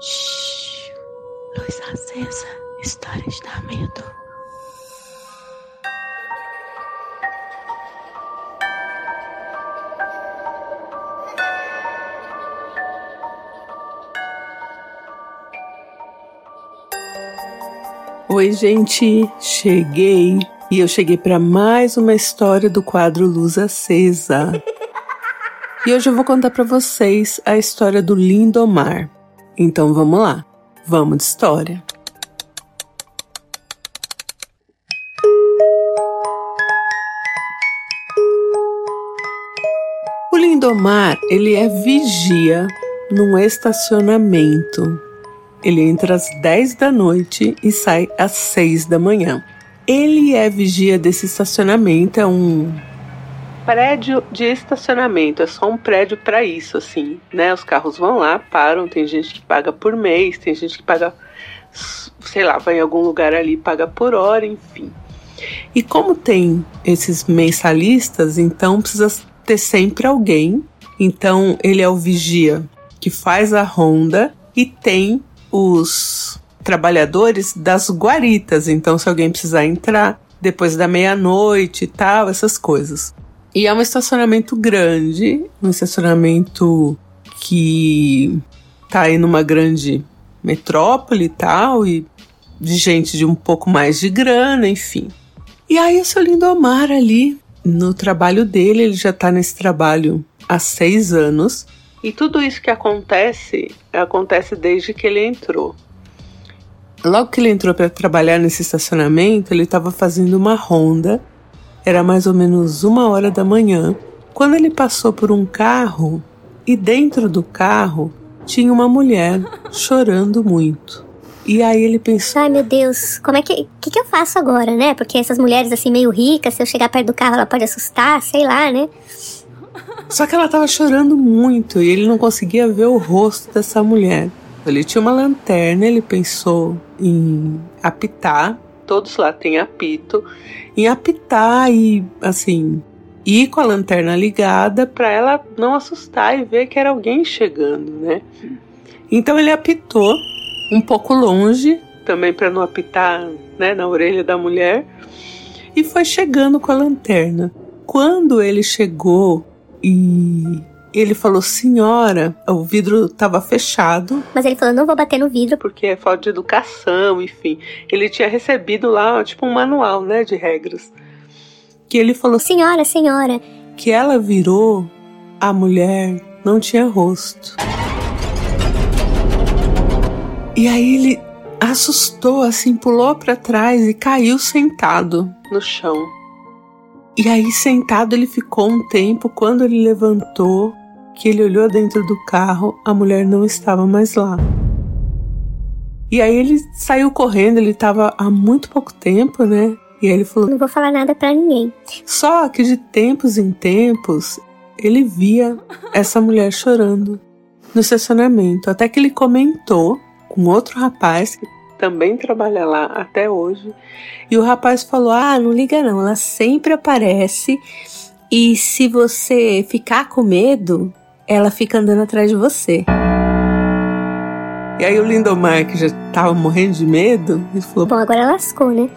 Shhh. Luz acesa. Histórias da medo. Oi, gente, cheguei e eu cheguei para mais uma história do quadro Luz Acesa. e hoje eu vou contar para vocês a história do Lindomar. Então vamos lá, vamos de história. O Lindomar, ele é vigia num estacionamento ele entra às 10 da noite e sai às 6 da manhã. Ele é vigia desse estacionamento, é um prédio de estacionamento, é só um prédio para isso, assim, né? Os carros vão lá, param, tem gente que paga por mês, tem gente que paga, sei lá, vai em algum lugar ali, paga por hora, enfim. E como tem esses mensalistas, então precisa ter sempre alguém. Então ele é o vigia que faz a ronda e tem os trabalhadores das guaritas. Então, se alguém precisar entrar depois da meia-noite e tal, essas coisas. E é um estacionamento grande, um estacionamento que tá aí numa grande metrópole e tal, e de gente de um pouco mais de grana, enfim. E aí o seu Lindomar ali, no trabalho dele, ele já tá nesse trabalho há seis anos, e tudo isso que acontece, acontece desde que ele entrou. Logo que ele entrou para trabalhar nesse estacionamento, ele estava fazendo uma ronda. Era mais ou menos uma hora da manhã, quando ele passou por um carro e dentro do carro tinha uma mulher chorando muito. E aí ele pensou: Ai meu Deus, como é que. O que, que eu faço agora, né? Porque essas mulheres assim meio ricas, se eu chegar perto do carro, ela pode assustar, sei lá, né? Só que ela estava chorando muito e ele não conseguia ver o rosto dessa mulher. Ele tinha uma lanterna, ele pensou em apitar. Todos lá têm apito. Em apitar e, assim, ir com a lanterna ligada para ela não assustar e ver que era alguém chegando, né? Então ele apitou um pouco longe, também para não apitar né, na orelha da mulher, e foi chegando com a lanterna. Quando ele chegou e ele falou, senhora, o vidro estava fechado. Mas ele falou, não vou bater no vidro. Porque é falta de educação, enfim. Ele tinha recebido lá, tipo, um manual, né, de regras. Que ele falou, senhora, senhora. Que ela virou, a mulher não tinha rosto. E aí ele assustou, assim, pulou para trás e caiu sentado no chão. E aí, sentado, ele ficou um tempo. Quando ele levantou, que ele olhou dentro do carro, a mulher não estava mais lá. E aí ele saiu correndo, ele estava há muito pouco tempo, né? E aí ele falou: Não vou falar nada para ninguém. Só que de tempos em tempos ele via essa mulher chorando no estacionamento. Até que ele comentou com outro rapaz que também trabalha lá até hoje. E o rapaz falou: Ah, não liga não, ela sempre aparece. E se você ficar com medo, ela fica andando atrás de você. E aí o Lindomar, que já tava morrendo de medo, ele falou: Bom, agora lascou, né?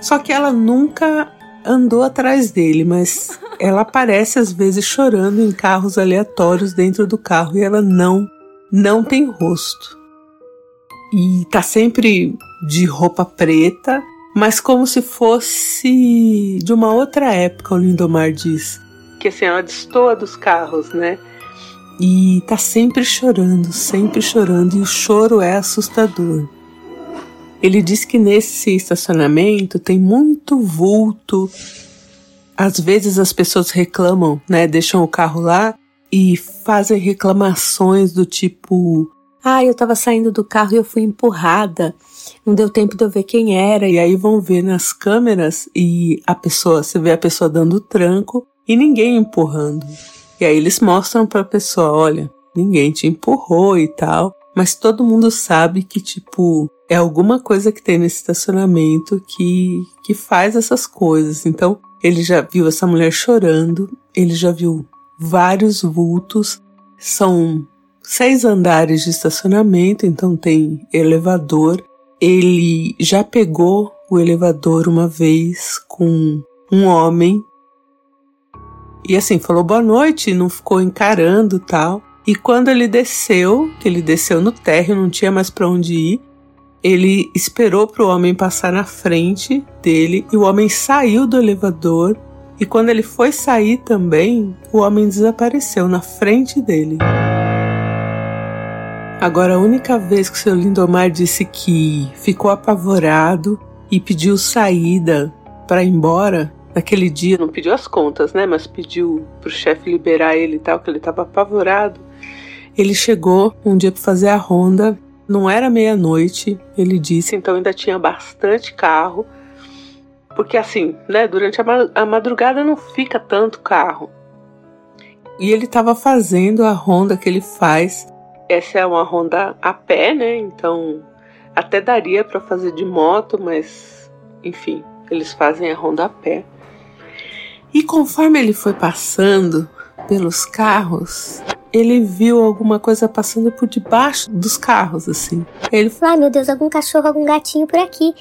Só que ela nunca andou atrás dele, mas ela aparece às vezes chorando em carros aleatórios dentro do carro e ela não, não tem rosto e tá sempre de roupa preta, mas como se fosse de uma outra época, o Lindomar diz. Que assim, ela destoa dos carros, né? E tá sempre chorando, sempre chorando, e o choro é assustador. Ele diz que nesse estacionamento tem muito vulto. Às vezes as pessoas reclamam, né? Deixam o carro lá e fazem reclamações do tipo: ah, eu tava saindo do carro e eu fui empurrada. Não deu tempo de eu ver quem era. E aí vão ver nas câmeras e a pessoa, você vê a pessoa dando tranco e ninguém empurrando. E aí eles mostram pra pessoa, olha, ninguém te empurrou e tal. Mas todo mundo sabe que, tipo, é alguma coisa que tem nesse estacionamento que, que faz essas coisas. Então, ele já viu essa mulher chorando, ele já viu vários vultos. São seis andares de estacionamento, então tem elevador. Ele já pegou o elevador uma vez com um homem e assim falou boa noite, não ficou encarando tal. E quando ele desceu, que ele desceu no térreo, não tinha mais para onde ir, ele esperou para o homem passar na frente dele e o homem saiu do elevador. E quando ele foi sair também, o homem desapareceu na frente dele. Agora, a única vez que o seu Lindomar disse que ficou apavorado e pediu saída para ir embora, naquele dia, não pediu as contas, né? Mas pediu pro chefe liberar ele e tal, que ele estava apavorado. Ele chegou um dia para fazer a ronda, não era meia-noite, ele disse, então ainda tinha bastante carro. Porque assim, né, durante a madrugada não fica tanto carro. E ele estava fazendo a ronda que ele faz. Essa é uma ronda a pé, né? Então até daria para fazer de moto, mas enfim, eles fazem a ronda a pé. E conforme ele foi passando pelos carros, ele viu alguma coisa passando por debaixo dos carros, assim. Ele falou: Ai meu Deus, algum cachorro, algum gatinho por aqui.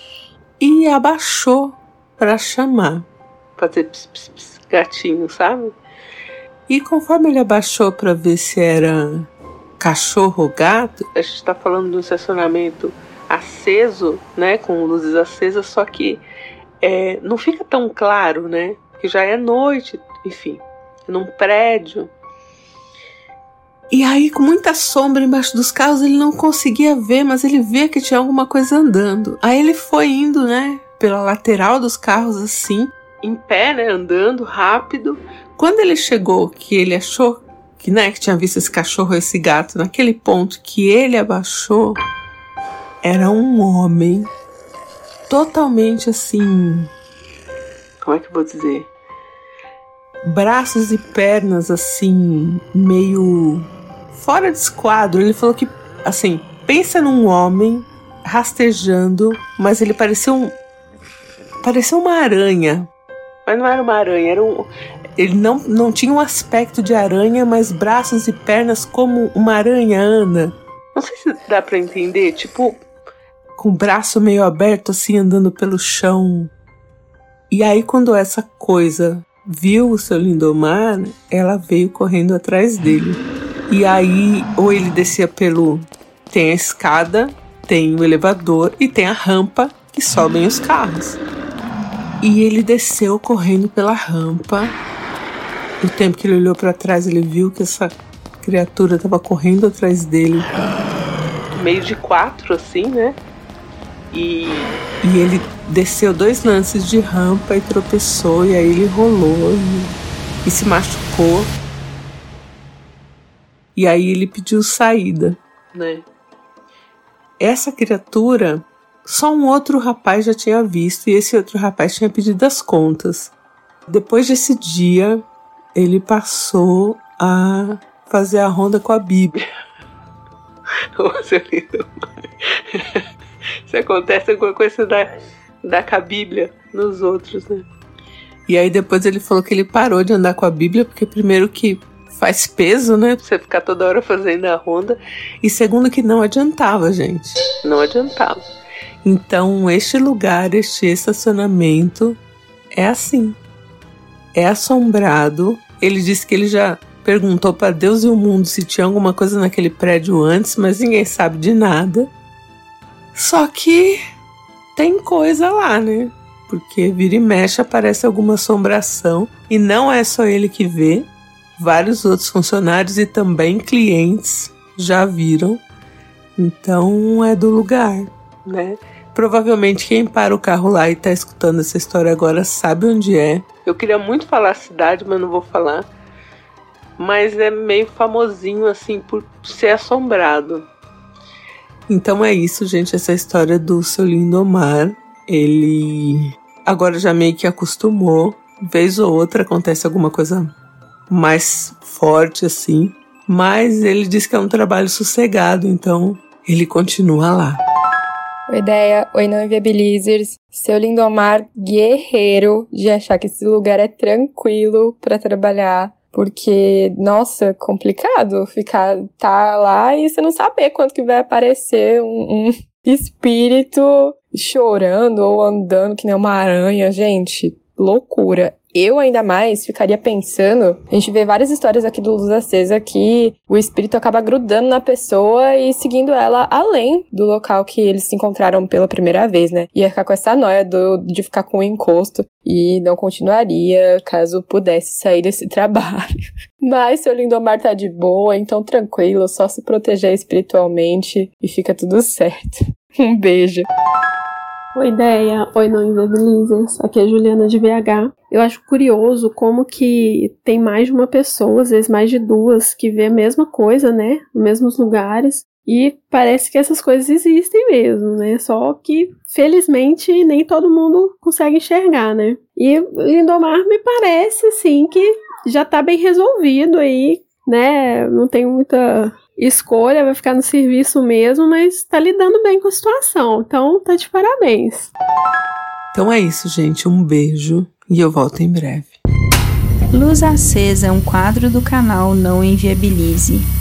E abaixou para chamar, fazer ps, ps, ps, gatinho, sabe? E conforme ele abaixou para ver se era cachorro ou gato, a gente está falando de um estacionamento aceso, né, com luzes acesas, só que é, não fica tão claro, né? Que já é noite, enfim, num prédio. E aí, com muita sombra embaixo dos carros, ele não conseguia ver, mas ele via que tinha alguma coisa andando. Aí ele foi indo, né, pela lateral dos carros assim, em pé, né, andando rápido. Quando ele chegou, que ele achou que, né, que tinha visto esse cachorro, esse gato, naquele ponto que ele abaixou, era um homem totalmente assim. Como é que eu vou dizer? Braços e pernas assim, meio fora de esquadro. Ele falou que, assim, pensa num homem rastejando, mas ele parecia um. parecia uma aranha. Mas não era uma aranha, era um. Ele não, não tinha um aspecto de aranha, mas braços e pernas como uma aranha anda. Não sei se dá para entender, tipo, com o braço meio aberto, assim, andando pelo chão. E aí, quando essa coisa viu o seu Lindomar, ela veio correndo atrás dele. E aí, ou ele descia pelo. Tem a escada, tem o elevador e tem a rampa que sobem os carros. E ele desceu correndo pela rampa. No tempo que ele olhou para trás, ele viu que essa criatura estava correndo atrás dele. Meio de quatro, assim, né? E, e ele desceu dois lances de rampa e tropeçou, e aí ele rolou e, e se machucou. E aí ele pediu saída, né? Essa criatura, só um outro rapaz já tinha visto e esse outro rapaz tinha pedido as contas. Depois desse dia, ele passou a fazer a ronda com a Bíblia. Você é lindo. Se acontece alguma coisa da, da com a Bíblia nos outros, né? E aí depois ele falou que ele parou de andar com a Bíblia, porque primeiro que faz peso, né? Pra você ficar toda hora fazendo a ronda. E segundo, que não adiantava, gente. Não adiantava. Então, este lugar, este estacionamento é assim. É assombrado. Ele disse que ele já perguntou para Deus e o mundo se tinha alguma coisa naquele prédio antes, mas ninguém sabe de nada. Só que tem coisa lá, né? Porque vira e mexe aparece alguma assombração e não é só ele que vê, vários outros funcionários e também clientes já viram. Então é do lugar, né? Provavelmente quem para o carro lá e tá escutando essa história agora sabe onde é. Eu queria muito falar a cidade, mas não vou falar. Mas é meio famosinho assim por ser assombrado. Então é isso, gente, essa história do seu Lindomar. Ele agora já meio que acostumou. Vez ou outra acontece alguma coisa mais forte assim. Mas ele diz que é um trabalho sossegado, então ele continua lá. Oi, ideia, oi, não inviabilizers. Seu Lindomar guerreiro de achar que esse lugar é tranquilo para trabalhar. Porque, nossa, complicado ficar, tá lá e você não saber quando que vai aparecer um, um espírito chorando ou andando que nem uma aranha, gente. Loucura. Eu ainda mais ficaria pensando, a gente vê várias histórias aqui do Luz Acesa que o espírito acaba grudando na pessoa e seguindo ela além do local que eles se encontraram pela primeira vez, né? Ia ficar com essa noia do, de ficar com o encosto e não continuaria caso pudesse sair desse trabalho. Mas seu Lindomar tá de boa, então tranquilo, só se proteger espiritualmente e fica tudo certo. Um beijo. Oi, ideia. Oi, não inviabilizers. Aqui é Juliana de VH. Eu acho curioso como que tem mais de uma pessoa, às vezes mais de duas, que vê a mesma coisa, né? Nos mesmos lugares. E parece que essas coisas existem mesmo, né? Só que, felizmente, nem todo mundo consegue enxergar, né? E Lindomar me parece, assim, que já tá bem resolvido aí, né? Não tem muita escolha, vai ficar no serviço mesmo, mas tá lidando bem com a situação. Então, tá de parabéns. Então é isso, gente. Um beijo e eu volto em breve. Luz Acesa é um quadro do canal Não Inviabilize